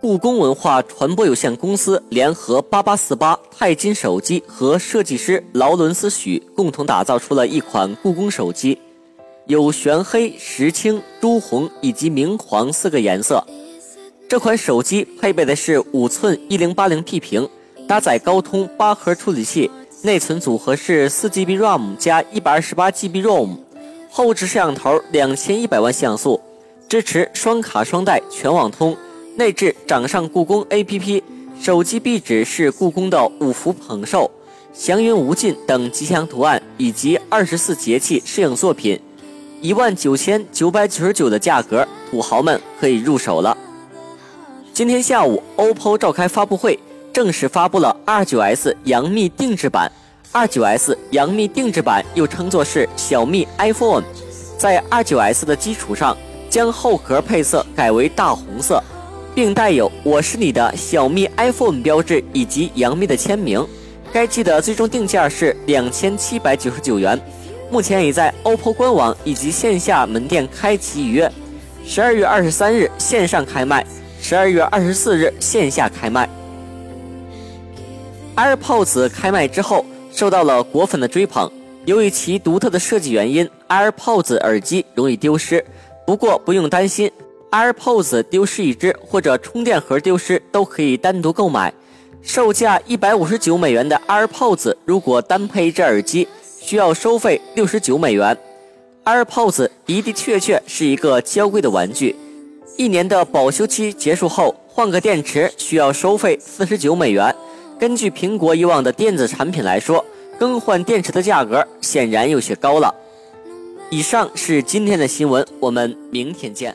故宫文化传播有限公司联合八八四八钛金手机和设计师劳伦斯许共同打造出了一款故宫手机，有玄黑、石青、朱红以及明黄四个颜色。这款手机配备的是五寸一零八零 P 屏，搭载高通八核处理器，内存组合是四 GB RAM 加一百二十八 GB ROM，后置摄像头两千一百万像素，支持双卡双待全网通。内置掌上故宫 APP，手机壁纸是故宫的五福捧寿、祥云无尽等吉祥图案，以及二十四节气摄影作品，一万九千九百九十九的价格，土豪们可以入手了。今天下午，OPPO 召开发布会，正式发布了 R9S 杨幂定制版。R9S 杨幂定制版又称作是小蜜 iPhone，在 R9S 的基础上，将后壳配色改为大红色。并带有“我是你的小蜜 iPhone” 标志以及杨幂的签名。该机的最终定价是两千七百九十九元，目前已在 OPPO 官网以及线下门店开启预约。十二月二十三日线上开卖，十二月二十四日线下开卖。AirPods 开卖之后，受到了果粉的追捧。由于其独特的设计原因，AirPods 耳机容易丢失，不过不用担心。AirPods 丢失一只或者充电盒丢失都可以单独购买，售价一百五十九美元的 AirPods 如果单配一只耳机，需要收费六十九美元。AirPods 的的确确是一个娇贵的玩具，一年的保修期结束后换个电池需要收费四十九美元。根据苹果以往的电子产品来说，更换电池的价格显然有些高了。以上是今天的新闻，我们明天见。